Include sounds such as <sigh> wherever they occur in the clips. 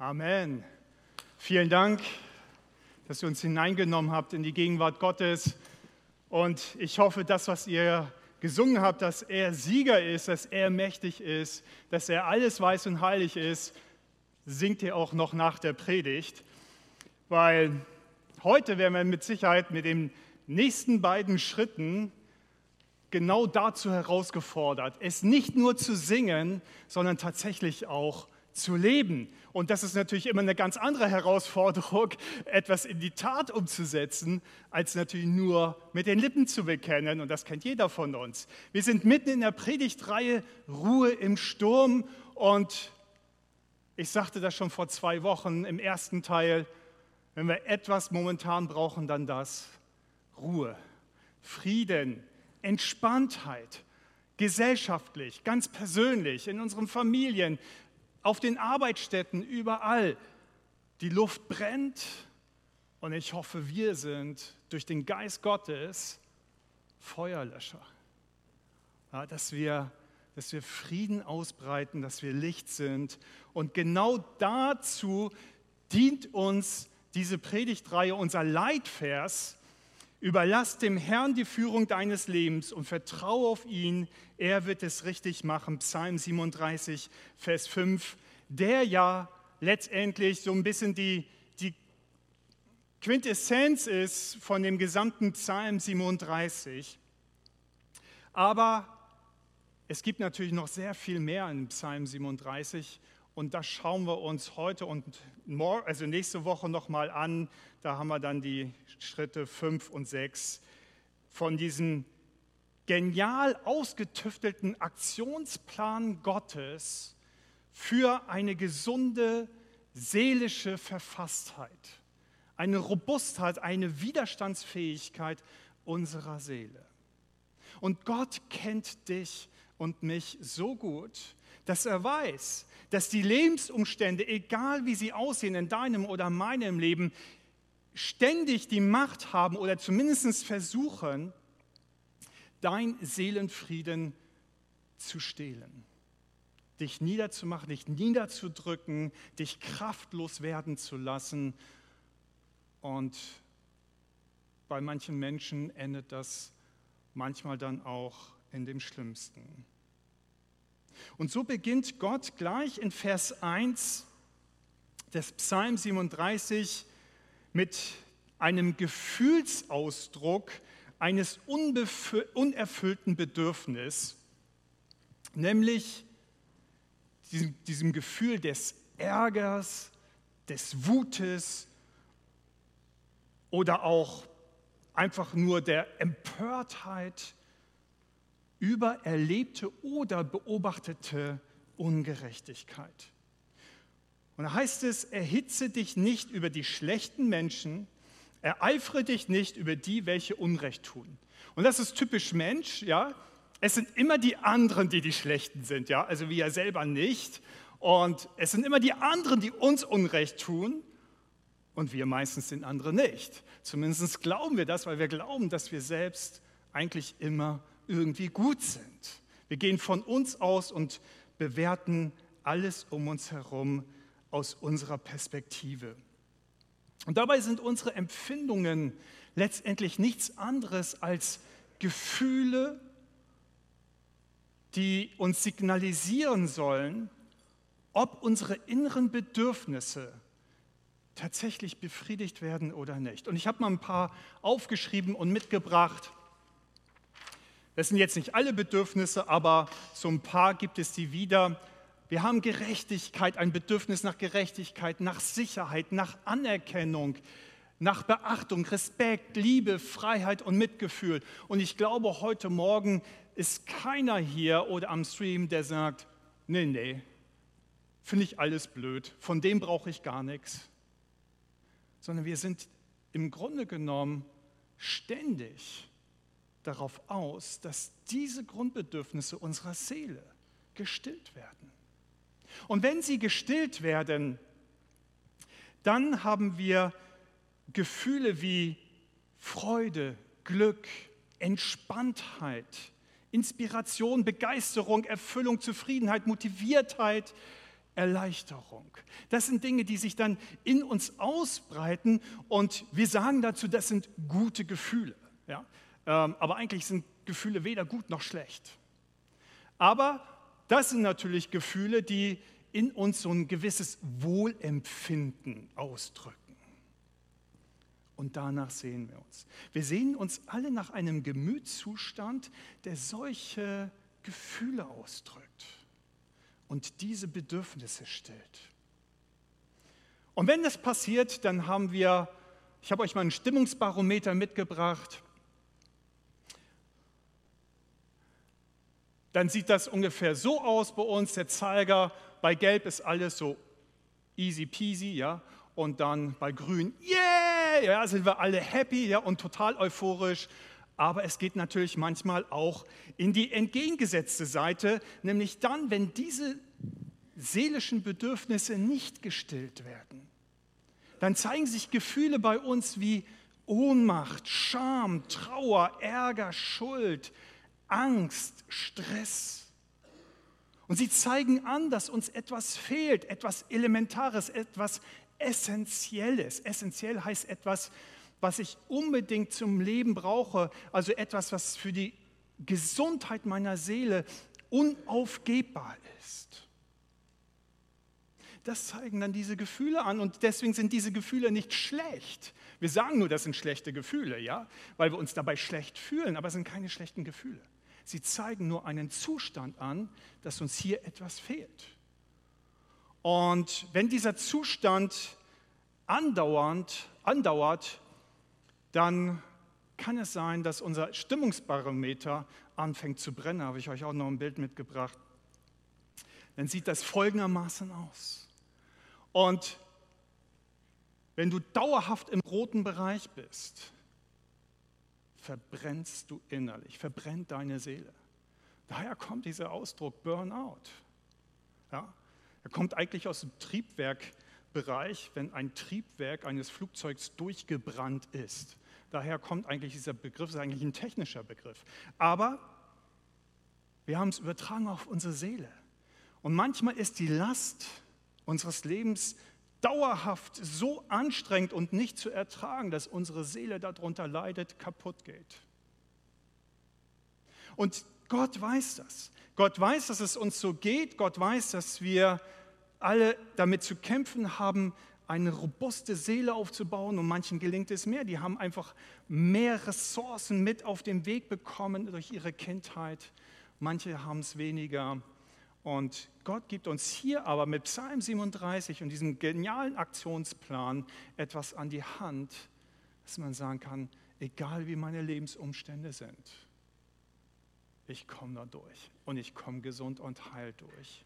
Amen. Vielen Dank, dass ihr uns hineingenommen habt in die Gegenwart Gottes. Und ich hoffe, das, was ihr gesungen habt, dass er Sieger ist, dass er mächtig ist, dass er alles weiß und heilig ist, singt ihr auch noch nach der Predigt. Weil heute werden wir mit Sicherheit mit den nächsten beiden Schritten genau dazu herausgefordert, es nicht nur zu singen, sondern tatsächlich auch zu leben. Und das ist natürlich immer eine ganz andere Herausforderung, <laughs> etwas in die Tat umzusetzen, als natürlich nur mit den Lippen zu bekennen. Und das kennt jeder von uns. Wir sind mitten in der Predigtreihe Ruhe im Sturm. Und ich sagte das schon vor zwei Wochen im ersten Teil, wenn wir etwas momentan brauchen, dann das. Ruhe, Frieden, Entspanntheit, gesellschaftlich, ganz persönlich, in unseren Familien, auf den Arbeitsstätten, überall. Die Luft brennt und ich hoffe, wir sind durch den Geist Gottes Feuerlöscher. Ja, dass, wir, dass wir Frieden ausbreiten, dass wir Licht sind. Und genau dazu dient uns diese Predigtreihe, unser Leitvers, Überlass dem Herrn die Führung deines Lebens und vertraue auf ihn. Er wird es richtig machen. Psalm 37, Vers 5. Der ja letztendlich so ein bisschen die, die Quintessenz ist von dem gesamten Psalm 37. Aber es gibt natürlich noch sehr viel mehr in Psalm 37 und das schauen wir uns heute und morgen, also nächste Woche nochmal an. Da haben wir dann die Schritte 5 und 6 von diesem genial ausgetüftelten Aktionsplan Gottes für eine gesunde seelische Verfasstheit, eine Robustheit, eine Widerstandsfähigkeit unserer Seele. Und Gott kennt dich und mich so gut, dass er weiß, dass die Lebensumstände, egal wie sie aussehen in deinem oder meinem Leben, ständig die Macht haben oder zumindest versuchen, dein Seelenfrieden zu stehlen. Dich niederzumachen, dich niederzudrücken, dich kraftlos werden zu lassen. Und bei manchen Menschen endet das manchmal dann auch in dem Schlimmsten. Und so beginnt Gott gleich in Vers 1 des Psalm 37 mit einem Gefühlsausdruck eines unerfüllten Bedürfnisses, nämlich diesem, diesem Gefühl des Ärgers, des Wutes oder auch einfach nur der Empörtheit über erlebte oder beobachtete Ungerechtigkeit. Und da heißt es, erhitze dich nicht über die schlechten Menschen, ereifere dich nicht über die, welche Unrecht tun. Und das ist typisch Mensch, ja. Es sind immer die anderen, die die Schlechten sind, ja. Also wir selber nicht. Und es sind immer die anderen, die uns Unrecht tun. Und wir meistens den anderen nicht. Zumindest glauben wir das, weil wir glauben, dass wir selbst eigentlich immer irgendwie gut sind. Wir gehen von uns aus und bewerten alles um uns herum aus unserer Perspektive. Und dabei sind unsere Empfindungen letztendlich nichts anderes als Gefühle, die uns signalisieren sollen, ob unsere inneren Bedürfnisse tatsächlich befriedigt werden oder nicht. Und ich habe mal ein paar aufgeschrieben und mitgebracht. Das sind jetzt nicht alle Bedürfnisse, aber so ein paar gibt es die wieder. Wir haben Gerechtigkeit, ein Bedürfnis nach Gerechtigkeit, nach Sicherheit, nach Anerkennung, nach Beachtung, Respekt, Liebe, Freiheit und Mitgefühl. Und ich glaube, heute Morgen ist keiner hier oder am Stream, der sagt, nee, nee, finde ich alles blöd, von dem brauche ich gar nichts. Sondern wir sind im Grunde genommen ständig darauf aus, dass diese Grundbedürfnisse unserer Seele gestillt werden. Und wenn sie gestillt werden, dann haben wir Gefühle wie Freude, Glück, Entspanntheit, Inspiration, Begeisterung, Erfüllung, Zufriedenheit, Motiviertheit, Erleichterung. Das sind Dinge, die sich dann in uns ausbreiten und wir sagen dazu, das sind gute Gefühle. Ja? Ähm, aber eigentlich sind Gefühle weder gut noch schlecht. Aber das sind natürlich Gefühle, die in uns so ein gewisses Wohlempfinden ausdrücken. Und danach sehen wir uns. Wir sehen uns alle nach einem Gemütszustand, der solche Gefühle ausdrückt und diese Bedürfnisse stillt. Und wenn das passiert, dann haben wir, ich habe euch mal einen Stimmungsbarometer mitgebracht. Dann sieht das ungefähr so aus bei uns, der Zeiger. Bei Gelb ist alles so easy peasy, ja. Und dann bei Grün, yeah, ja, sind wir alle happy, ja, und total euphorisch aber es geht natürlich manchmal auch in die entgegengesetzte Seite, nämlich dann, wenn diese seelischen Bedürfnisse nicht gestillt werden. Dann zeigen sich Gefühle bei uns wie Ohnmacht, Scham, Trauer, Ärger, Schuld, Angst, Stress. Und sie zeigen an, dass uns etwas fehlt, etwas Elementares, etwas Essentielles. Essentiell heißt etwas, was ich unbedingt zum Leben brauche, also etwas, was für die Gesundheit meiner Seele unaufgebbar ist. Das zeigen dann diese Gefühle an und deswegen sind diese Gefühle nicht schlecht. Wir sagen nur, das sind schlechte Gefühle, ja, weil wir uns dabei schlecht fühlen, aber es sind keine schlechten Gefühle. Sie zeigen nur einen Zustand an, dass uns hier etwas fehlt. Und wenn dieser Zustand andauernd, andauert, dann kann es sein, dass unser Stimmungsbarometer anfängt zu brennen. Habe ich euch auch noch ein Bild mitgebracht. Dann sieht das folgendermaßen aus. Und wenn du dauerhaft im roten Bereich bist, verbrennst du innerlich, verbrennt deine Seele. Daher kommt dieser Ausdruck Burnout. Ja? Er kommt eigentlich aus dem Triebwerkbereich, wenn ein Triebwerk eines Flugzeugs durchgebrannt ist. Daher kommt eigentlich dieser Begriff, ist eigentlich ein technischer Begriff. Aber wir haben es übertragen auf unsere Seele. Und manchmal ist die Last unseres Lebens dauerhaft so anstrengend und nicht zu ertragen, dass unsere Seele darunter leidet, kaputt geht. Und Gott weiß das. Gott weiß, dass es uns so geht. Gott weiß, dass wir alle damit zu kämpfen haben, eine robuste Seele aufzubauen und manchen gelingt es mehr. Die haben einfach mehr Ressourcen mit auf den Weg bekommen durch ihre Kindheit. Manche haben es weniger. Und Gott gibt uns hier aber mit Psalm 37 und diesem genialen Aktionsplan etwas an die Hand, dass man sagen kann, egal wie meine Lebensumstände sind, ich komme da durch und ich komme gesund und heil durch.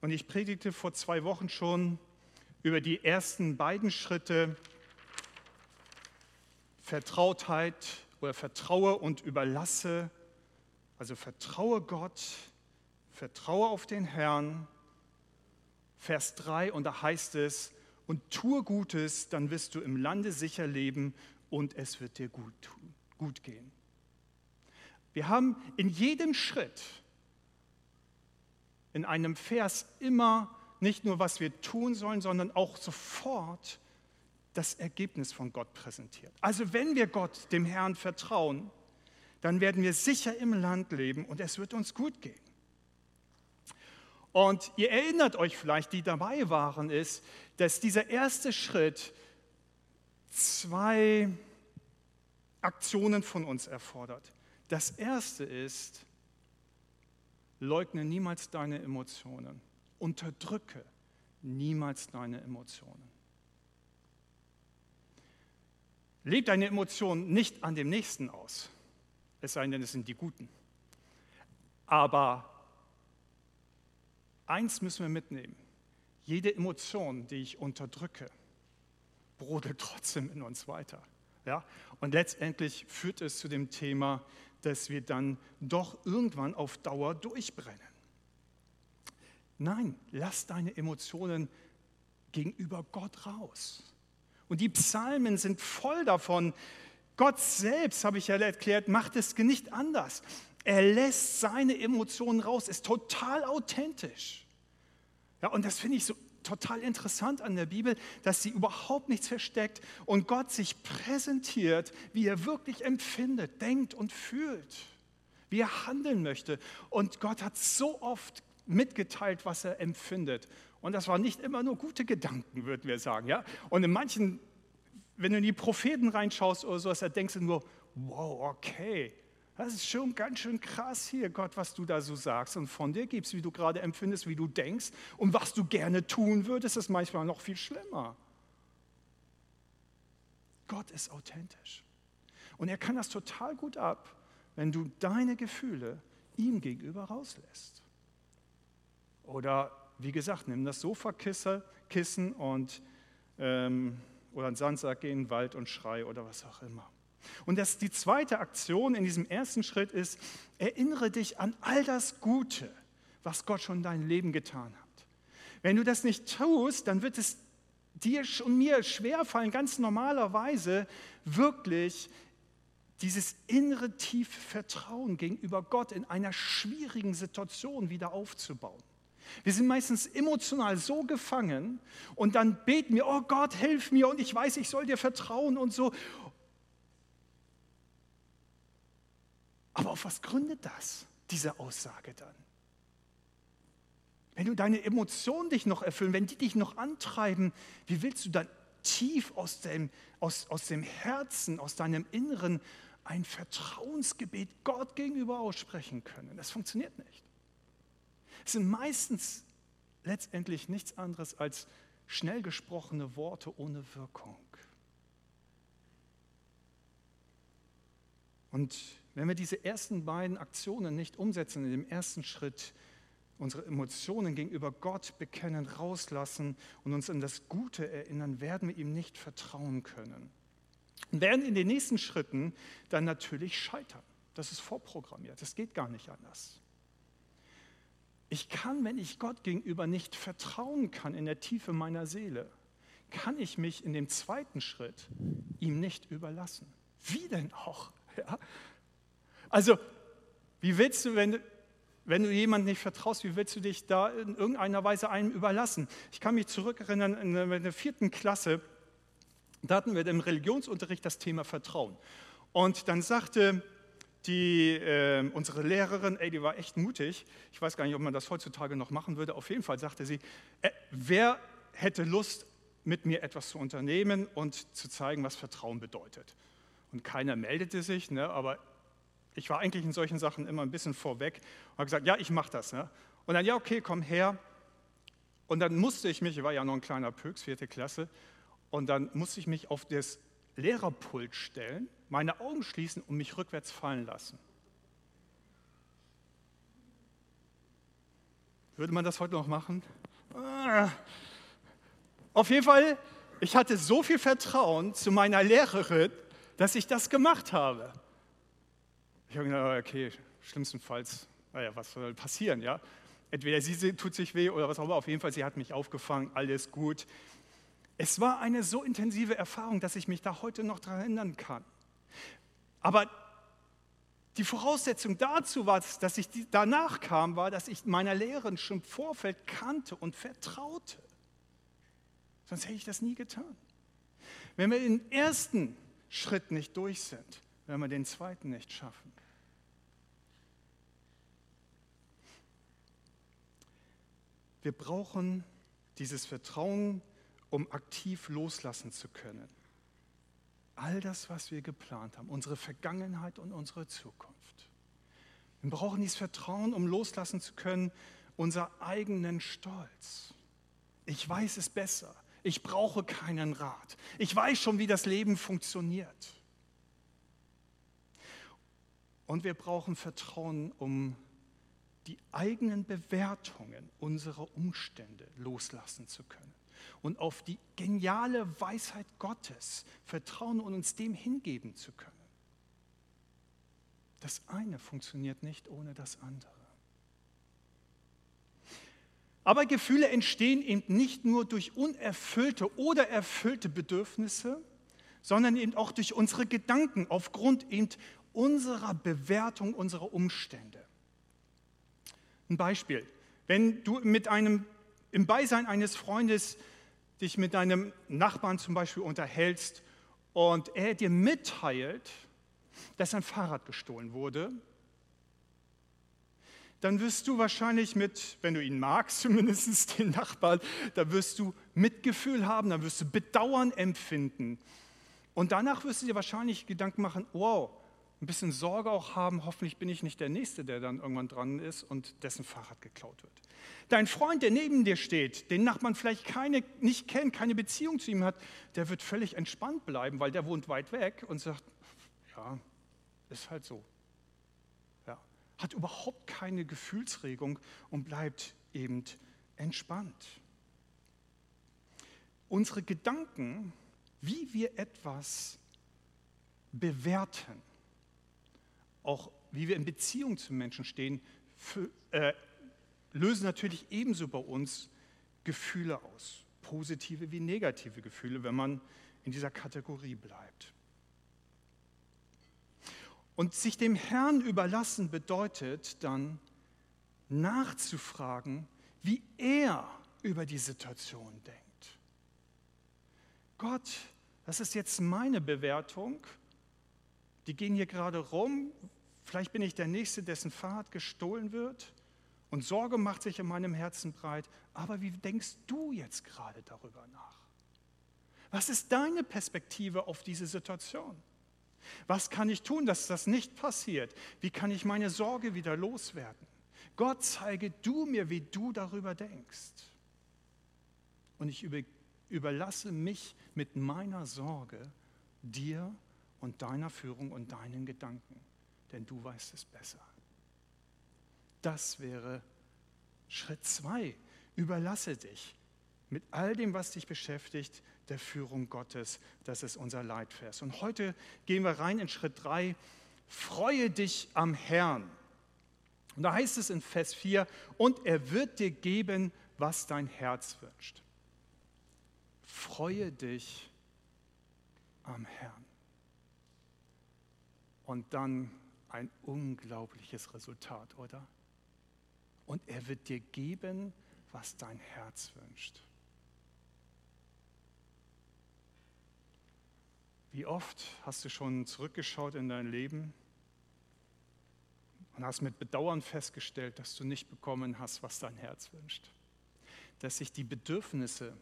Und ich predigte vor zwei Wochen schon über die ersten beiden Schritte Vertrautheit oder Vertraue und Überlasse. Also vertraue Gott, vertraue auf den Herrn. Vers 3 und da heißt es, und tue Gutes, dann wirst du im Lande sicher leben und es wird dir gut, gut gehen. Wir haben in jedem Schritt in einem Vers immer nicht nur, was wir tun sollen, sondern auch sofort das Ergebnis von Gott präsentiert. Also wenn wir Gott, dem Herrn, vertrauen, dann werden wir sicher im Land leben und es wird uns gut gehen. Und ihr erinnert euch vielleicht, die dabei waren, ist, dass dieser erste Schritt zwei Aktionen von uns erfordert. Das erste ist, Leugne niemals deine Emotionen. Unterdrücke niemals deine Emotionen. Leb deine Emotionen nicht an dem Nächsten aus, es sei denn, es sind die Guten. Aber eins müssen wir mitnehmen. Jede Emotion, die ich unterdrücke, brodelt trotzdem in uns weiter. Ja? Und letztendlich führt es zu dem Thema, dass wir dann doch irgendwann auf Dauer durchbrennen. Nein, lass deine Emotionen gegenüber Gott raus. Und die Psalmen sind voll davon. Gott selbst, habe ich ja erklärt, macht es nicht anders. Er lässt seine Emotionen raus, ist total authentisch. Ja, und das finde ich so total interessant an der Bibel, dass sie überhaupt nichts versteckt und Gott sich präsentiert, wie er wirklich empfindet, denkt und fühlt, wie er handeln möchte. Und Gott hat so oft mitgeteilt, was er empfindet. Und das waren nicht immer nur gute Gedanken, würden wir sagen. Ja? Und in manchen, wenn du in die Propheten reinschaust oder sowas, da denkst du nur, wow, okay, das ist schon ganz schön krass hier, Gott, was du da so sagst und von dir gibst, wie du gerade empfindest, wie du denkst und was du gerne tun würdest, ist manchmal noch viel schlimmer. Gott ist authentisch. Und er kann das total gut ab, wenn du deine Gefühle ihm gegenüber rauslässt. Oder wie gesagt, nimm das Sofakissen und ähm, oder einen Sandsack, geh in den Wald und schrei oder was auch immer. Und das, die zweite Aktion in diesem ersten Schritt ist, erinnere dich an all das Gute, was Gott schon in deinem Leben getan hat. Wenn du das nicht tust, dann wird es dir und mir schwerfallen, ganz normalerweise wirklich dieses innere tiefe Vertrauen gegenüber Gott in einer schwierigen Situation wieder aufzubauen. Wir sind meistens emotional so gefangen und dann beten wir, oh Gott, hilf mir und ich weiß, ich soll dir vertrauen und so. Aber auf was gründet das, diese Aussage dann? Wenn du deine Emotionen dich noch erfüllen, wenn die dich noch antreiben, wie willst du dann tief aus dem, aus, aus dem Herzen, aus deinem Inneren ein Vertrauensgebet Gott gegenüber aussprechen können? Das funktioniert nicht. Es sind meistens letztendlich nichts anderes als schnell gesprochene Worte ohne Wirkung. Und wenn wir diese ersten beiden Aktionen nicht umsetzen, in dem ersten Schritt unsere Emotionen gegenüber Gott bekennen, rauslassen und uns an das Gute erinnern, werden wir ihm nicht vertrauen können. Und werden in den nächsten Schritten dann natürlich scheitern. Das ist vorprogrammiert. Das geht gar nicht anders. Ich kann, wenn ich Gott gegenüber nicht vertrauen kann in der Tiefe meiner Seele, kann ich mich in dem zweiten Schritt ihm nicht überlassen. Wie denn auch? <laughs> Ja? Also, wie willst du, wenn, wenn du jemandem nicht vertraust, wie willst du dich da in irgendeiner Weise einem überlassen? Ich kann mich zurückerinnern, in der vierten Klasse, da hatten wir im Religionsunterricht das Thema Vertrauen. Und dann sagte die, äh, unsere Lehrerin, ey, die war echt mutig, ich weiß gar nicht, ob man das heutzutage noch machen würde, auf jeden Fall sagte sie, äh, wer hätte Lust, mit mir etwas zu unternehmen und zu zeigen, was Vertrauen bedeutet? Und keiner meldete sich, ne, aber ich war eigentlich in solchen Sachen immer ein bisschen vorweg und habe gesagt, ja, ich mache das. Ne? Und dann, ja, okay, komm her. Und dann musste ich mich, ich war ja noch ein kleiner Pöks, vierte Klasse, und dann musste ich mich auf das Lehrerpult stellen, meine Augen schließen und mich rückwärts fallen lassen. Würde man das heute noch machen? Ah. Auf jeden Fall, ich hatte so viel Vertrauen zu meiner Lehrerin, dass ich das gemacht habe. Ich habe gedacht, okay, schlimmstenfalls, naja, was soll passieren, ja? Entweder sie tut sich weh oder was auch immer, auf jeden Fall, sie hat mich aufgefangen, alles gut. Es war eine so intensive Erfahrung, dass ich mich da heute noch daran erinnern kann. Aber die Voraussetzung dazu war, dass ich danach kam, war, dass ich meiner Lehrerin schon im Vorfeld kannte und vertraute. Sonst hätte ich das nie getan. Wenn wir den ersten Schritt nicht durch sind, werden wir den zweiten nicht schaffen. Wir brauchen dieses Vertrauen, um aktiv loslassen zu können. All das, was wir geplant haben, unsere Vergangenheit und unsere Zukunft. Wir brauchen dieses Vertrauen, um loslassen zu können, unser eigenen Stolz. Ich weiß es besser. Ich brauche keinen Rat. Ich weiß schon, wie das Leben funktioniert. Und wir brauchen Vertrauen, um die eigenen Bewertungen unserer Umstände loslassen zu können und auf die geniale Weisheit Gottes vertrauen und uns dem hingeben zu können. Das eine funktioniert nicht ohne das andere. Aber Gefühle entstehen eben nicht nur durch unerfüllte oder erfüllte Bedürfnisse, sondern eben auch durch unsere Gedanken aufgrund eben unserer Bewertung unserer Umstände. Ein Beispiel. Wenn du mit einem, im Beisein eines Freundes dich mit deinem Nachbarn zum Beispiel unterhältst und er dir mitteilt, dass sein Fahrrad gestohlen wurde, dann wirst du wahrscheinlich mit, wenn du ihn magst, <laughs> zumindest den Nachbarn, da wirst du Mitgefühl haben, dann wirst du Bedauern empfinden. Und danach wirst du dir wahrscheinlich Gedanken machen, wow, ein bisschen Sorge auch haben, hoffentlich bin ich nicht der Nächste, der dann irgendwann dran ist und dessen Fahrrad geklaut wird. Dein Freund, der neben dir steht, den Nachbarn vielleicht keine, nicht kennt, keine Beziehung zu ihm hat, der wird völlig entspannt bleiben, weil der wohnt weit weg und sagt, ja, ist halt so. Ja, hat überhaupt keine Gefühlsregung und bleibt eben entspannt. Unsere Gedanken, wie wir etwas bewerten, auch wie wir in Beziehung zu Menschen stehen, für, äh, lösen natürlich ebenso bei uns Gefühle aus, positive wie negative Gefühle, wenn man in dieser Kategorie bleibt. Und sich dem Herrn überlassen bedeutet dann nachzufragen, wie er über die Situation denkt. Gott, das ist jetzt meine Bewertung. Die gehen hier gerade rum. Vielleicht bin ich der Nächste, dessen Fahrrad gestohlen wird. Und Sorge macht sich in meinem Herzen breit. Aber wie denkst du jetzt gerade darüber nach? Was ist deine Perspektive auf diese Situation? Was kann ich tun, dass das nicht passiert? Wie kann ich meine Sorge wieder loswerden? Gott, zeige du mir, wie du darüber denkst. Und ich überlasse mich mit meiner Sorge dir und deiner Führung und deinen Gedanken, denn du weißt es besser. Das wäre Schritt zwei. Überlasse dich mit all dem, was dich beschäftigt, der Führung Gottes. Das ist unser Leitvers. Und heute gehen wir rein in Schritt drei. Freue dich am Herrn. Und da heißt es in Vers 4, und er wird dir geben, was dein Herz wünscht. Freue dich am Herrn. Und dann ein unglaubliches Resultat, oder? und er wird dir geben, was dein Herz wünscht. Wie oft hast du schon zurückgeschaut in dein Leben und hast mit Bedauern festgestellt, dass du nicht bekommen hast, was dein Herz wünscht? Dass sich die Bedürfnisse,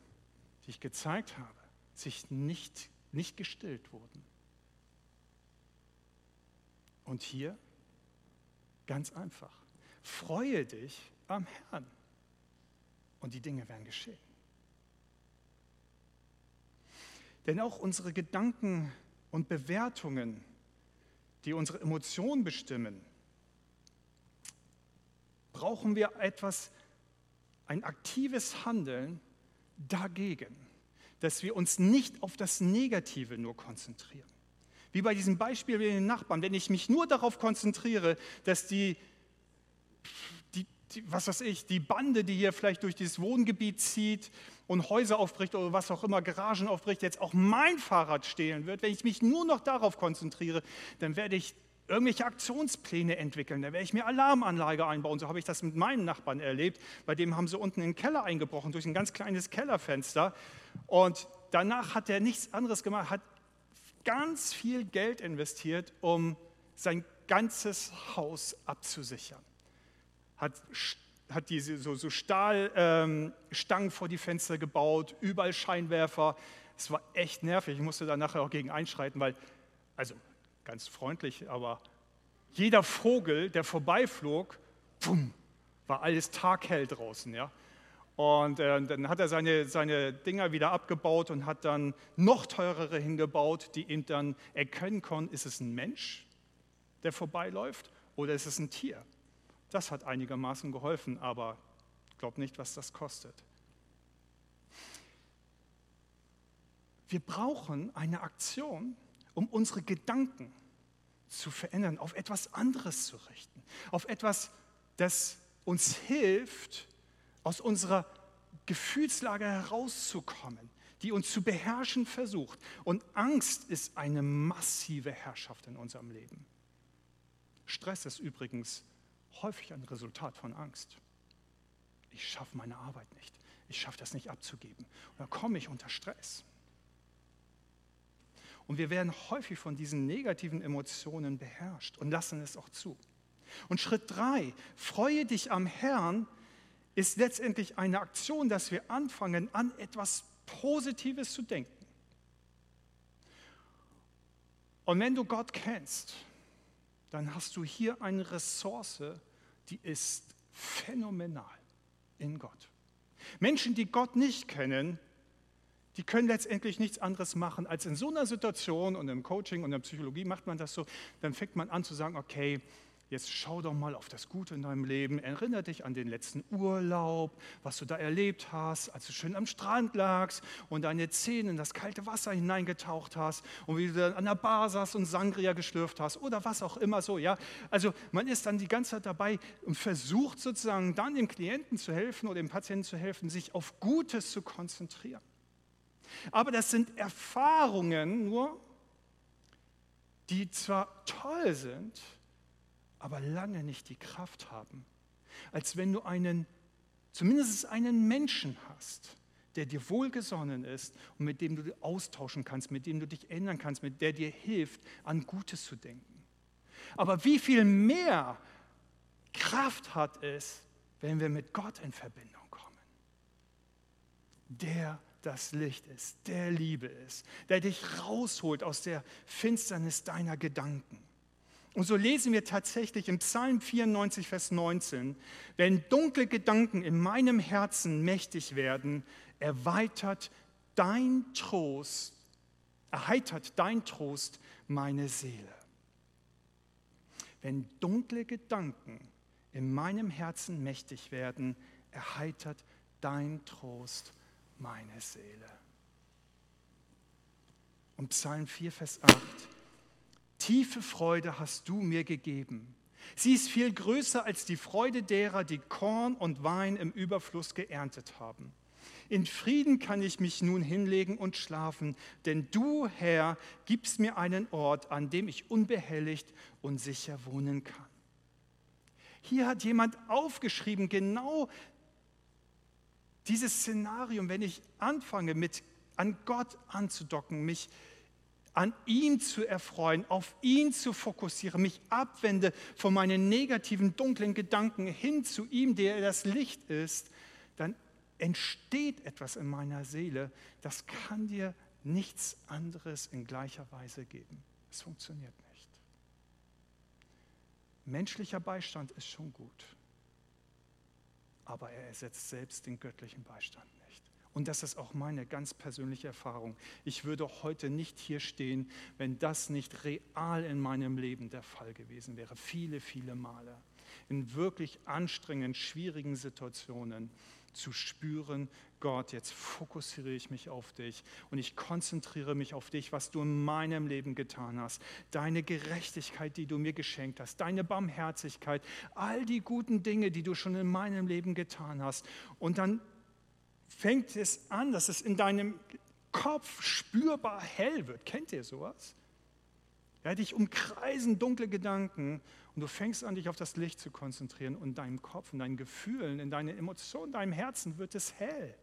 die ich gezeigt habe, sich nicht, nicht gestillt wurden. Und hier ganz einfach. Freue dich am Herrn und die Dinge werden geschehen. Denn auch unsere Gedanken und Bewertungen, die unsere Emotionen bestimmen, brauchen wir etwas, ein aktives Handeln dagegen, dass wir uns nicht auf das Negative nur konzentrieren. Wie bei diesem Beispiel mit den Nachbarn, wenn ich mich nur darauf konzentriere, dass die die, die, was weiß ich, die Bande, die hier vielleicht durch dieses Wohngebiet zieht und Häuser aufbricht oder was auch immer, Garagen aufbricht, jetzt auch mein Fahrrad stehlen wird, wenn ich mich nur noch darauf konzentriere, dann werde ich irgendwelche Aktionspläne entwickeln. Da werde ich mir Alarmanlage einbauen. So habe ich das mit meinen Nachbarn erlebt. Bei dem haben sie unten in den Keller eingebrochen, durch ein ganz kleines Kellerfenster. Und danach hat er nichts anderes gemacht, hat ganz viel Geld investiert, um sein ganzes Haus abzusichern hat, hat diese so, so Stahlstangen ähm, vor die Fenster gebaut, überall Scheinwerfer. Es war echt nervig. Ich musste da nachher auch gegen einschreiten, weil, also ganz freundlich, aber jeder Vogel, der vorbeiflog, pum, war alles taghell draußen. Ja? Und äh, dann hat er seine, seine Dinger wieder abgebaut und hat dann noch teurere hingebaut, die ihn dann erkennen konnten, ist es ein Mensch, der vorbeiläuft oder ist es ein Tier. Das hat einigermaßen geholfen, aber ich glaube nicht, was das kostet. Wir brauchen eine Aktion, um unsere Gedanken zu verändern, auf etwas anderes zu richten, auf etwas, das uns hilft, aus unserer Gefühlslage herauszukommen, die uns zu beherrschen versucht. Und Angst ist eine massive Herrschaft in unserem Leben. Stress ist übrigens häufig ein Resultat von Angst. Ich schaffe meine Arbeit nicht. Ich schaffe das nicht abzugeben. Und dann komme ich unter Stress. Und wir werden häufig von diesen negativen Emotionen beherrscht und lassen es auch zu. Und Schritt drei, freue dich am Herrn, ist letztendlich eine Aktion, dass wir anfangen, an etwas Positives zu denken. Und wenn du Gott kennst, dann hast du hier eine Ressource, die ist phänomenal in Gott. Menschen, die Gott nicht kennen, die können letztendlich nichts anderes machen, als in so einer Situation und im Coaching und in der Psychologie macht man das so, dann fängt man an zu sagen, okay, Jetzt schau doch mal auf das Gute in deinem Leben. Erinnere dich an den letzten Urlaub, was du da erlebt hast, als du schön am Strand lagst und deine Zähne in das kalte Wasser hineingetaucht hast und wie du dann an der Bar saßt und Sangria geschlürft hast oder was auch immer so. Ja, also man ist dann die ganze Zeit dabei und versucht sozusagen dann dem Klienten zu helfen oder dem Patienten zu helfen, sich auf Gutes zu konzentrieren. Aber das sind Erfahrungen nur, die zwar toll sind, aber lange nicht die Kraft haben, als wenn du einen, zumindest einen Menschen hast, der dir wohlgesonnen ist und mit dem du dich austauschen kannst, mit dem du dich ändern kannst, mit der dir hilft, an Gutes zu denken. Aber wie viel mehr Kraft hat es, wenn wir mit Gott in Verbindung kommen? Der das Licht ist, der Liebe ist, der dich rausholt aus der Finsternis deiner Gedanken. Und so lesen wir tatsächlich im Psalm 94, Vers 19, wenn dunkle Gedanken in meinem Herzen mächtig werden, erweitert dein Trost, erheitert dein Trost meine Seele. Wenn dunkle Gedanken in meinem Herzen mächtig werden, erheitert dein Trost meine Seele. Und Psalm 4, Vers 8. Tiefe Freude hast du mir gegeben. Sie ist viel größer als die Freude derer, die Korn und Wein im Überfluss geerntet haben. In Frieden kann ich mich nun hinlegen und schlafen, denn du, Herr, gibst mir einen Ort, an dem ich unbehelligt und sicher wohnen kann. Hier hat jemand aufgeschrieben, genau dieses Szenarium, wenn ich anfange, mit an Gott anzudocken, mich an ihm zu erfreuen, auf ihn zu fokussieren, mich abwende von meinen negativen, dunklen Gedanken hin zu ihm, der das Licht ist, dann entsteht etwas in meiner Seele, das kann dir nichts anderes in gleicher Weise geben. Es funktioniert nicht. Menschlicher Beistand ist schon gut, aber er ersetzt selbst den göttlichen Beistand. Und das ist auch meine ganz persönliche Erfahrung. Ich würde heute nicht hier stehen, wenn das nicht real in meinem Leben der Fall gewesen wäre. Viele, viele Male. In wirklich anstrengenden, schwierigen Situationen zu spüren, Gott, jetzt fokussiere ich mich auf dich und ich konzentriere mich auf dich, was du in meinem Leben getan hast, deine Gerechtigkeit, die du mir geschenkt hast, deine Barmherzigkeit, all die guten Dinge, die du schon in meinem Leben getan hast. Und dann fängt es an, dass es in deinem Kopf spürbar hell wird. Kennt ihr sowas? Ja, dich umkreisen dunkle Gedanken und du fängst an, dich auf das Licht zu konzentrieren und in deinem Kopf, in deinen Gefühlen, in deinen Emotionen, in deinem Herzen wird es hell.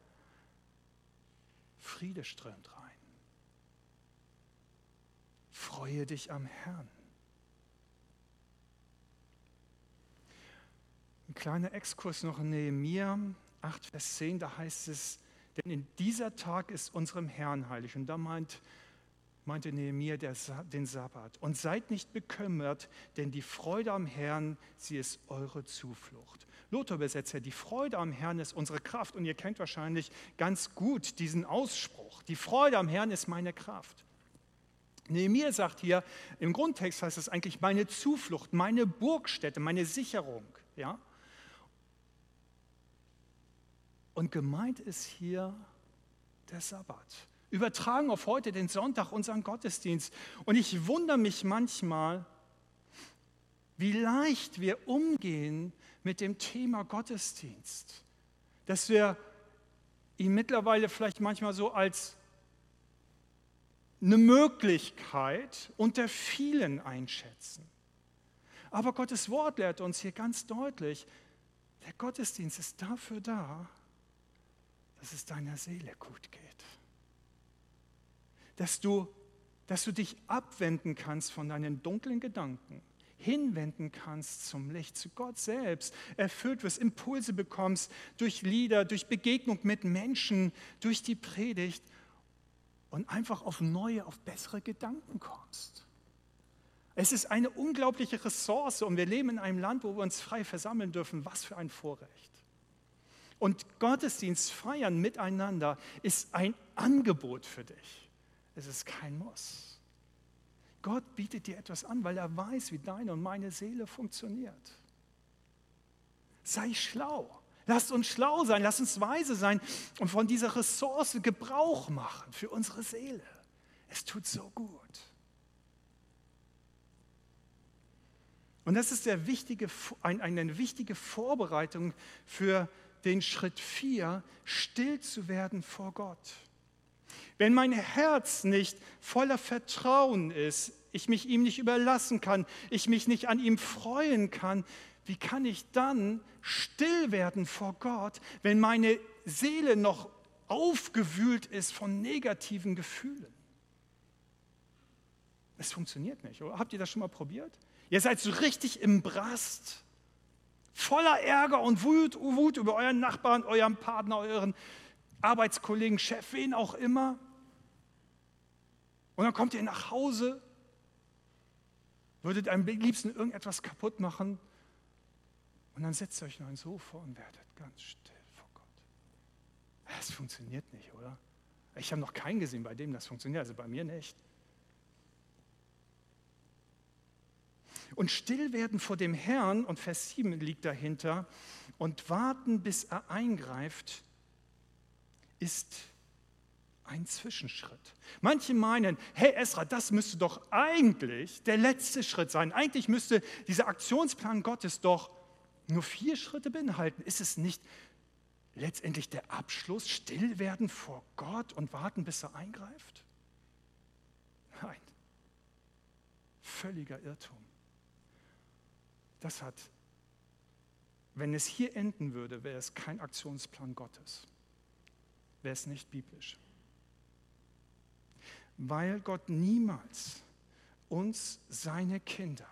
Friede strömt rein. Freue dich am Herrn. Ein kleiner Exkurs noch in Nehemiah. 8, Vers 10, da heißt es, denn in dieser Tag ist unserem Herrn heilig. Und da meint, meinte Nehemiah den Sabbat. Und seid nicht bekümmert, denn die Freude am Herrn, sie ist eure Zuflucht. Lothar übersetzt ja, die Freude am Herrn ist unsere Kraft. Und ihr kennt wahrscheinlich ganz gut diesen Ausspruch. Die Freude am Herrn ist meine Kraft. Nehemiah sagt hier, im Grundtext heißt es eigentlich meine Zuflucht, meine Burgstätte, meine Sicherung. Ja? Und gemeint ist hier der Sabbat. Übertragen auf heute den Sonntag, unseren Gottesdienst. Und ich wundere mich manchmal, wie leicht wir umgehen mit dem Thema Gottesdienst. Dass wir ihn mittlerweile vielleicht manchmal so als eine Möglichkeit unter vielen einschätzen. Aber Gottes Wort lehrt uns hier ganz deutlich, der Gottesdienst ist dafür da, dass es deiner Seele gut geht. Dass du, dass du dich abwenden kannst von deinen dunklen Gedanken, hinwenden kannst zum Licht, zu Gott selbst, erfüllt wirst, Impulse bekommst durch Lieder, durch Begegnung mit Menschen, durch die Predigt und einfach auf neue, auf bessere Gedanken kommst. Es ist eine unglaubliche Ressource und wir leben in einem Land, wo wir uns frei versammeln dürfen. Was für ein Vorrecht. Und Gottesdienst feiern miteinander ist ein Angebot für dich. Es ist kein Muss. Gott bietet dir etwas an, weil er weiß, wie deine und meine Seele funktioniert. Sei schlau. Lasst uns schlau sein, lasst uns weise sein und von dieser Ressource Gebrauch machen für unsere Seele. Es tut so gut. Und das ist wichtige, eine wichtige Vorbereitung für den Schritt 4, still zu werden vor Gott. Wenn mein Herz nicht voller Vertrauen ist, ich mich ihm nicht überlassen kann, ich mich nicht an ihm freuen kann, wie kann ich dann still werden vor Gott, wenn meine Seele noch aufgewühlt ist von negativen Gefühlen? Es funktioniert nicht? Habt ihr das schon mal probiert? Ihr seid so richtig im Brast, voller Ärger und Wut, Wut über euren Nachbarn, euren Partner, euren Arbeitskollegen, Chef, wen auch immer. Und dann kommt ihr nach Hause, würdet am liebsten irgendetwas kaputt machen und dann setzt ihr euch noch ins Sofa und werdet ganz still vor Gott. Das funktioniert nicht, oder? Ich habe noch keinen gesehen, bei dem das funktioniert, also bei mir nicht. Und still werden vor dem Herrn, und Vers 7 liegt dahinter, und warten, bis er eingreift, ist ein Zwischenschritt. Manche meinen, hey Esra, das müsste doch eigentlich der letzte Schritt sein. Eigentlich müsste dieser Aktionsplan Gottes doch nur vier Schritte beinhalten. Ist es nicht letztendlich der Abschluss, still werden vor Gott und warten, bis er eingreift? Nein, völliger Irrtum. Das hat, wenn es hier enden würde, wäre es kein Aktionsplan Gottes. Wäre es nicht biblisch. Weil Gott niemals uns, seine Kinder,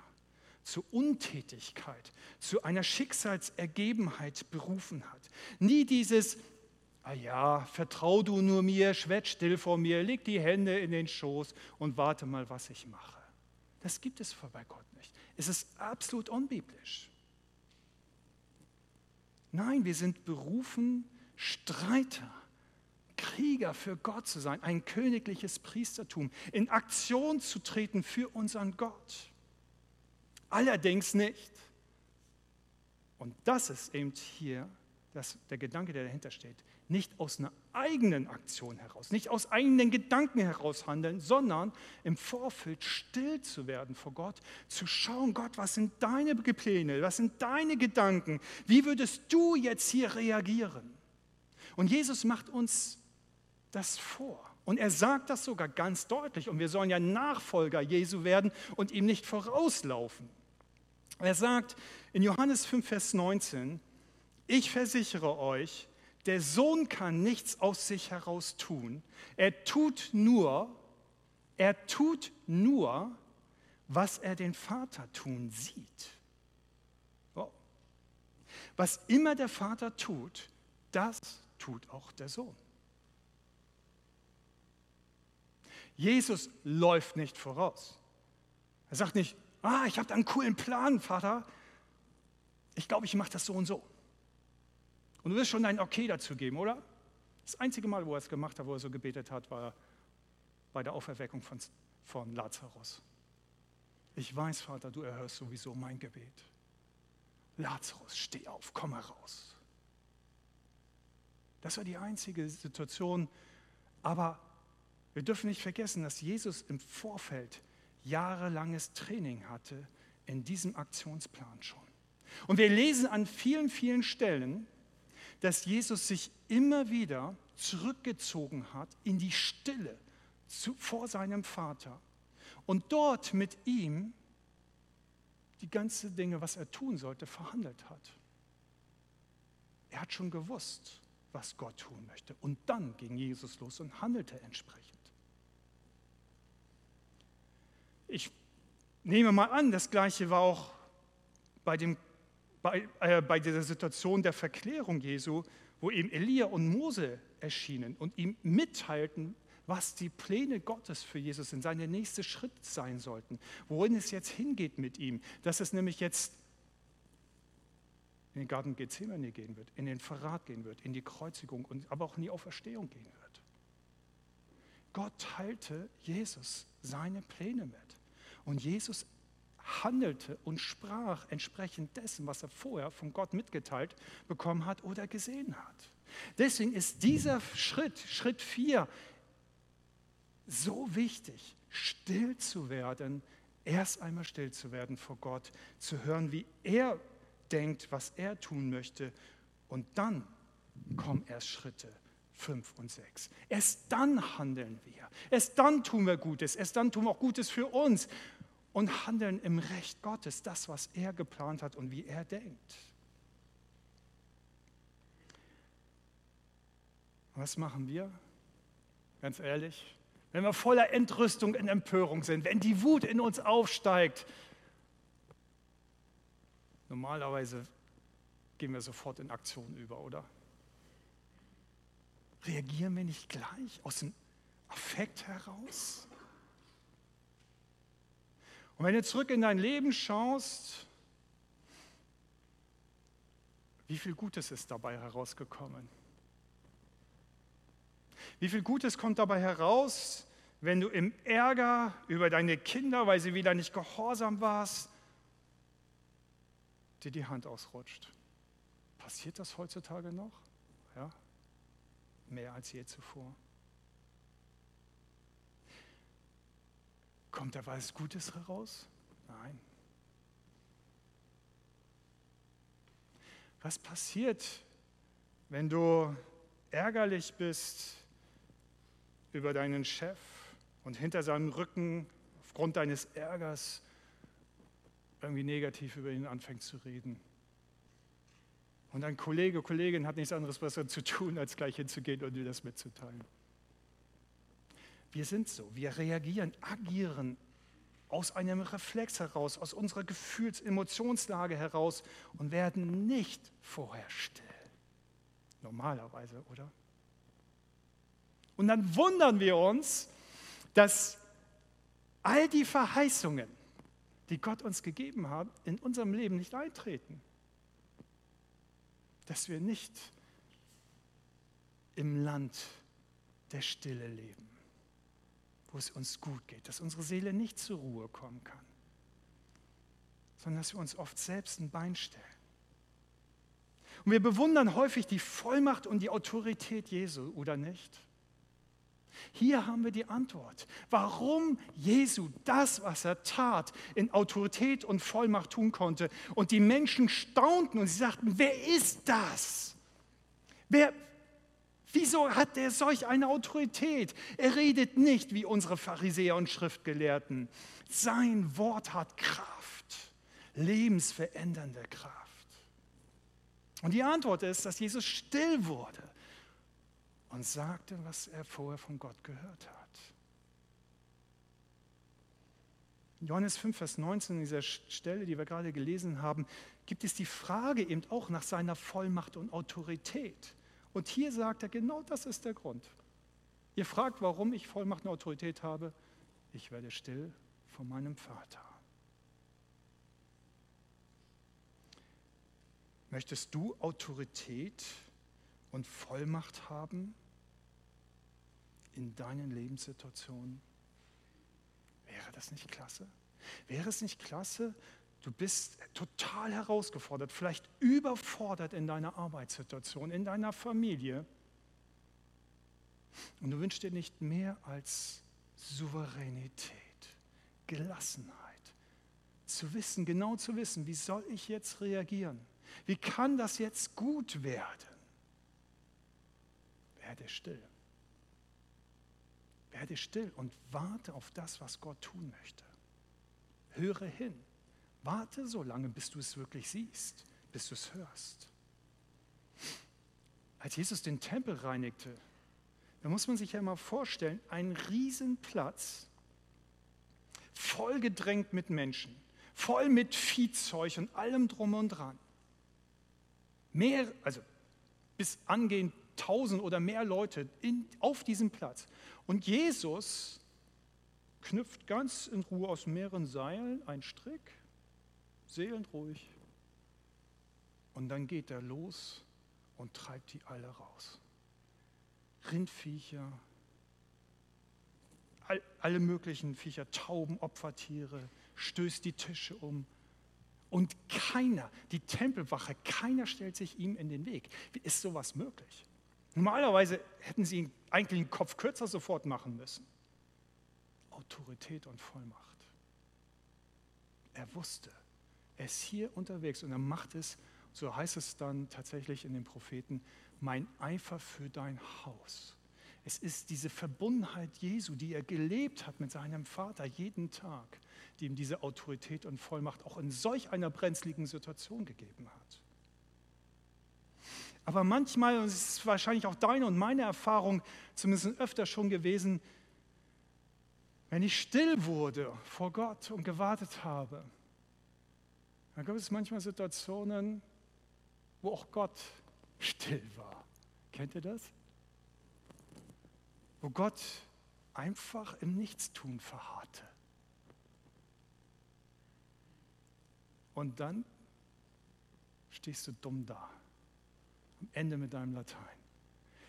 zu Untätigkeit, zu einer Schicksalsergebenheit berufen hat. Nie dieses, ah ja, vertrau du nur mir, schwätz still vor mir, leg die Hände in den Schoß und warte mal, was ich mache. Das gibt es bei Gott. Es ist absolut unbiblisch. Nein, wir sind berufen, Streiter, Krieger für Gott zu sein, ein königliches Priestertum, in Aktion zu treten für unseren Gott. Allerdings nicht. Und das ist eben hier das, der Gedanke, der dahinter steht. Nicht aus einer eigenen Aktion heraus, nicht aus eigenen Gedanken heraus handeln, sondern im Vorfeld still zu werden vor Gott, zu schauen, Gott, was sind deine Pläne, was sind deine Gedanken, wie würdest du jetzt hier reagieren? Und Jesus macht uns das vor. Und er sagt das sogar ganz deutlich. Und wir sollen ja Nachfolger Jesu werden und ihm nicht vorauslaufen. Er sagt in Johannes 5, Vers 19, ich versichere euch, der Sohn kann nichts aus sich heraus tun. Er tut nur, er tut nur, was er den Vater tun sieht. Wow. Was immer der Vater tut, das tut auch der Sohn. Jesus läuft nicht voraus. Er sagt nicht, ah, ich habe da einen coolen Plan, Vater. Ich glaube, ich mache das so und so. Und du wirst schon ein Okay dazu geben, oder? Das einzige Mal, wo er es gemacht hat, wo er so gebetet hat, war bei der Auferweckung von, von Lazarus. Ich weiß, Vater, du erhörst sowieso mein Gebet. Lazarus, steh auf, komm heraus. Das war die einzige Situation. Aber wir dürfen nicht vergessen, dass Jesus im Vorfeld jahrelanges Training hatte in diesem Aktionsplan schon. Und wir lesen an vielen, vielen Stellen, dass Jesus sich immer wieder zurückgezogen hat in die Stille zu, vor seinem Vater und dort mit ihm die ganzen Dinge, was er tun sollte, verhandelt hat. Er hat schon gewusst, was Gott tun möchte. Und dann ging Jesus los und handelte entsprechend. Ich nehme mal an, das Gleiche war auch bei, dem, bei, äh, bei dieser Situation der Verklärung Jesu, wo ihm Elia und Mose erschienen und ihm mitteilten, was die Pläne Gottes für Jesus sind, seine nächste Schritt sein sollten, wohin es jetzt hingeht mit ihm, dass es nämlich jetzt in den Garten Gethsemane gehen wird, in den Verrat gehen wird, in die Kreuzigung und aber auch in die Auferstehung gehen wird. Gott teilte Jesus seine Pläne mit. Und Jesus handelte und sprach entsprechend dessen, was er vorher von Gott mitgeteilt bekommen hat oder gesehen hat. Deswegen ist dieser Schritt, Schritt 4, so wichtig, still zu werden, erst einmal still zu werden vor Gott, zu hören, wie er denkt, was er tun möchte. Und dann kommen erst Schritte fünf und sechs. Erst dann handeln wir. Erst dann tun wir Gutes. Erst dann tun wir auch Gutes für uns und handeln im Recht Gottes, das, was er geplant hat und wie er denkt. Was machen wir? Ganz ehrlich, wenn wir voller Entrüstung und Empörung sind, wenn die Wut in uns aufsteigt, normalerweise gehen wir sofort in Aktion über, oder? Reagieren wir nicht gleich aus dem Affekt heraus? Und wenn du zurück in dein Leben schaust, wie viel Gutes ist dabei herausgekommen? Wie viel Gutes kommt dabei heraus, wenn du im Ärger über deine Kinder, weil sie wieder nicht gehorsam warst, dir die Hand ausrutscht? Passiert das heutzutage noch? Ja, mehr als je zuvor. Kommt da was Gutes heraus? Nein. Was passiert, wenn du ärgerlich bist über deinen Chef und hinter seinem Rücken aufgrund deines Ärgers irgendwie negativ über ihn anfängst zu reden? Und ein Kollege, Kollegin hat nichts anderes besser zu tun, als gleich hinzugehen und dir das mitzuteilen. Wir sind so, wir reagieren, agieren aus einem Reflex heraus, aus unserer Gefühls-, Emotionslage heraus und werden nicht vorher still. Normalerweise, oder? Und dann wundern wir uns, dass all die Verheißungen, die Gott uns gegeben hat, in unserem Leben nicht eintreten. Dass wir nicht im Land der Stille leben wo es uns gut geht, dass unsere Seele nicht zur Ruhe kommen kann, sondern dass wir uns oft selbst ein Bein stellen. Und wir bewundern häufig die Vollmacht und die Autorität Jesu, oder nicht? Hier haben wir die Antwort, warum Jesu das, was er tat, in Autorität und Vollmacht tun konnte. Und die Menschen staunten und sie sagten, wer ist das? Wer, Wieso hat er solch eine Autorität? Er redet nicht wie unsere Pharisäer und Schriftgelehrten. Sein Wort hat Kraft, lebensverändernde Kraft. Und die Antwort ist, dass Jesus still wurde und sagte, was er vorher von Gott gehört hat. Johannes 5, Vers 19, in dieser Stelle, die wir gerade gelesen haben, gibt es die Frage eben auch nach seiner Vollmacht und Autorität. Und hier sagt er, genau das ist der Grund. Ihr fragt, warum ich Vollmacht und Autorität habe. Ich werde still vor meinem Vater. Möchtest du Autorität und Vollmacht haben in deinen Lebenssituationen? Wäre das nicht klasse? Wäre es nicht klasse, Du bist total herausgefordert, vielleicht überfordert in deiner Arbeitssituation, in deiner Familie. Und du wünschst dir nicht mehr als Souveränität, Gelassenheit, zu wissen, genau zu wissen, wie soll ich jetzt reagieren? Wie kann das jetzt gut werden? Werde still. Werde still und warte auf das, was Gott tun möchte. Höre hin Warte so lange, bis du es wirklich siehst, bis du es hörst. Als Jesus den Tempel reinigte, da muss man sich ja mal vorstellen, ein Riesenplatz, voll gedrängt mit Menschen, voll mit Viehzeug und allem drum und dran. Mehr, also bis angehend tausend oder mehr Leute in, auf diesem Platz. Und Jesus knüpft ganz in Ruhe aus mehreren Seilen einen Strick, seelenruhig. Und dann geht er los und treibt die alle raus. Rindviecher, all, alle möglichen Viecher, Tauben, Opfertiere, stößt die Tische um. Und keiner, die Tempelwache, keiner stellt sich ihm in den Weg. Wie ist sowas möglich? Normalerweise hätten sie eigentlich den Kopf kürzer sofort machen müssen. Autorität und Vollmacht. Er wusste, ist hier unterwegs und er macht es, so heißt es dann tatsächlich in den Propheten, mein Eifer für dein Haus. Es ist diese Verbundenheit Jesu, die er gelebt hat mit seinem Vater jeden Tag, die ihm diese Autorität und Vollmacht auch in solch einer brenzligen Situation gegeben hat. Aber manchmal, und es ist wahrscheinlich auch deine und meine Erfahrung, zumindest öfter schon gewesen, wenn ich still wurde vor Gott und gewartet habe, dann gab es manchmal Situationen, wo auch Gott still war. Kennt ihr das? Wo Gott einfach im Nichtstun verharrte. Und dann stehst du dumm da, am Ende mit deinem Latein.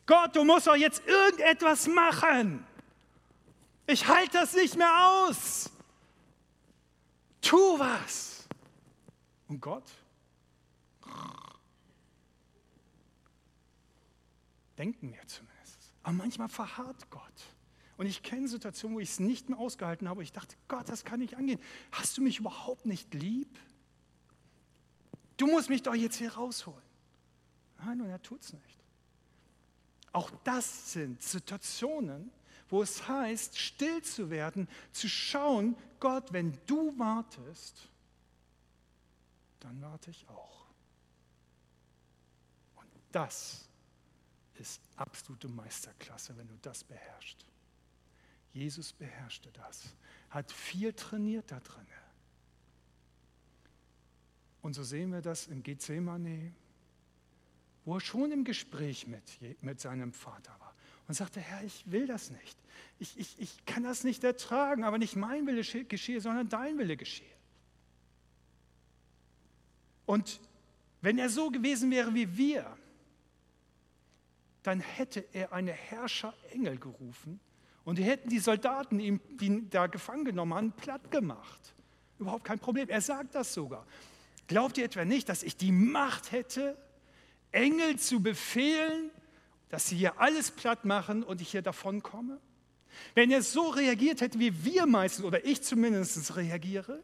Gott, du musst doch jetzt irgendetwas machen. Ich halte das nicht mehr aus. Tu was. Und Gott? Denken wir zumindest. Aber manchmal verharrt Gott. Und ich kenne Situationen, wo ich es nicht mehr ausgehalten habe. Ich dachte, Gott, das kann nicht angehen. Hast du mich überhaupt nicht lieb? Du musst mich doch jetzt hier rausholen. Nein, und er tut es nicht. Auch das sind Situationen, wo es heißt, still zu werden, zu schauen, Gott, wenn du wartest, dann warte ich auch. Und das ist absolute Meisterklasse, wenn du das beherrschst. Jesus beherrschte das, hat viel trainiert da drin. Und so sehen wir das in Gethsemane, wo er schon im Gespräch mit, mit seinem Vater war und sagte, Herr, ich will das nicht. Ich, ich, ich kann das nicht ertragen, aber nicht mein Wille geschehe, sondern dein Wille geschehe. Und wenn er so gewesen wäre wie wir, dann hätte er eine Herrscherengel gerufen und die hätten die Soldaten, die ihn da gefangen genommen haben, platt gemacht. Überhaupt kein Problem. Er sagt das sogar. Glaubt ihr etwa nicht, dass ich die Macht hätte, Engel zu befehlen, dass sie hier alles platt machen und ich hier davon komme? Wenn er so reagiert hätte, wie wir meistens oder ich zumindest reagiere,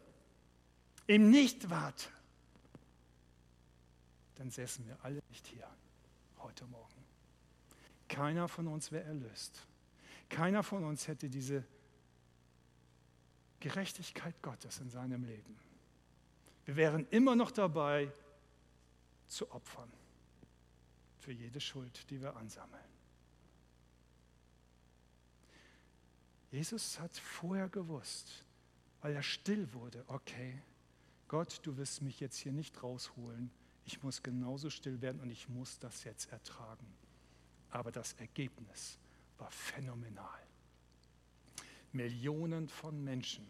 im Nicht-Warte, dann säßen wir alle nicht hier heute Morgen. Keiner von uns wäre erlöst. Keiner von uns hätte diese Gerechtigkeit Gottes in seinem Leben. Wir wären immer noch dabei zu opfern für jede Schuld, die wir ansammeln. Jesus hat vorher gewusst, weil er still wurde, okay, Gott, du wirst mich jetzt hier nicht rausholen, ich muss genauso still werden und ich muss das jetzt ertragen aber das Ergebnis war phänomenal. Millionen von Menschen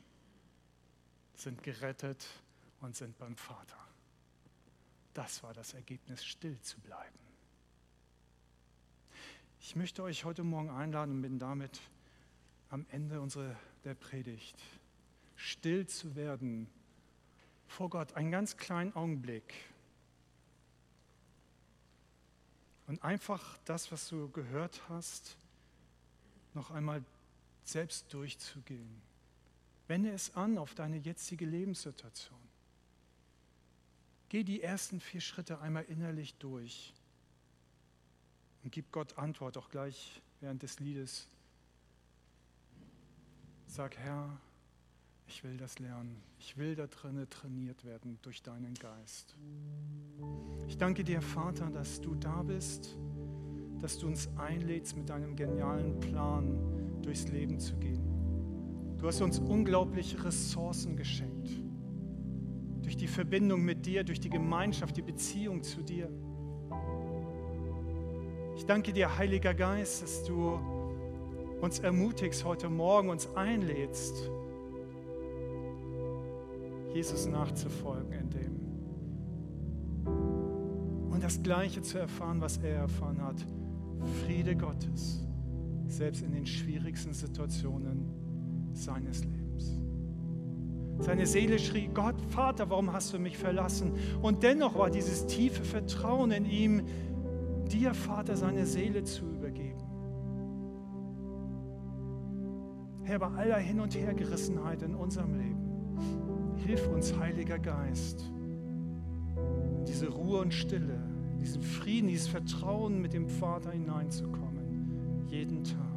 sind gerettet und sind beim Vater. Das war das Ergebnis, still zu bleiben. Ich möchte euch heute Morgen einladen und bin damit am Ende unserer, der Predigt, still zu werden vor Gott, einen ganz kleinen Augenblick und einfach das, was du gehört hast, noch einmal selbst durchzugehen. Wende es an auf deine jetzige Lebenssituation. Geh die ersten vier Schritte einmal innerlich durch und gib Gott Antwort, auch gleich während des Liedes. Sag, Herr, Ich will das lernen. Ich will da drinnen trainiert werden durch deinen Geist. Ich danke dir, Vater, dass du da bist, dass du uns einlädst, mit deinem genialen Plan durchs Leben zu gehen. Du hast uns unglaubliche Ressourcen geschenkt. Durch die Verbindung mit dir, durch die Gemeinschaft, die Beziehung zu dir. Ich danke dir, Heiliger Geist, dass du uns ermutigst heute Morgen, uns einlädst, Jesus nachzufolgen in dem. Und das Gleiche zu erfahren, was er erfahren hat. Friede Gottes, selbst in den schwierigsten Situationen seines Lebens. Seine Seele schrie, Gott, Vater, warum hast du mich verlassen? Und dennoch war dieses tiefe Vertrauen in ihm, dir, Vater, seine Seele zu übergeben. Herr, bei aller Hin- und Hergerissenheit in unserem Leben, hilf uns, Heiliger Geist, diese Ruhe und Stille, diesen Frieden, dieses Vertrauen mit dem Vater hineinzukommen, jeden Tag.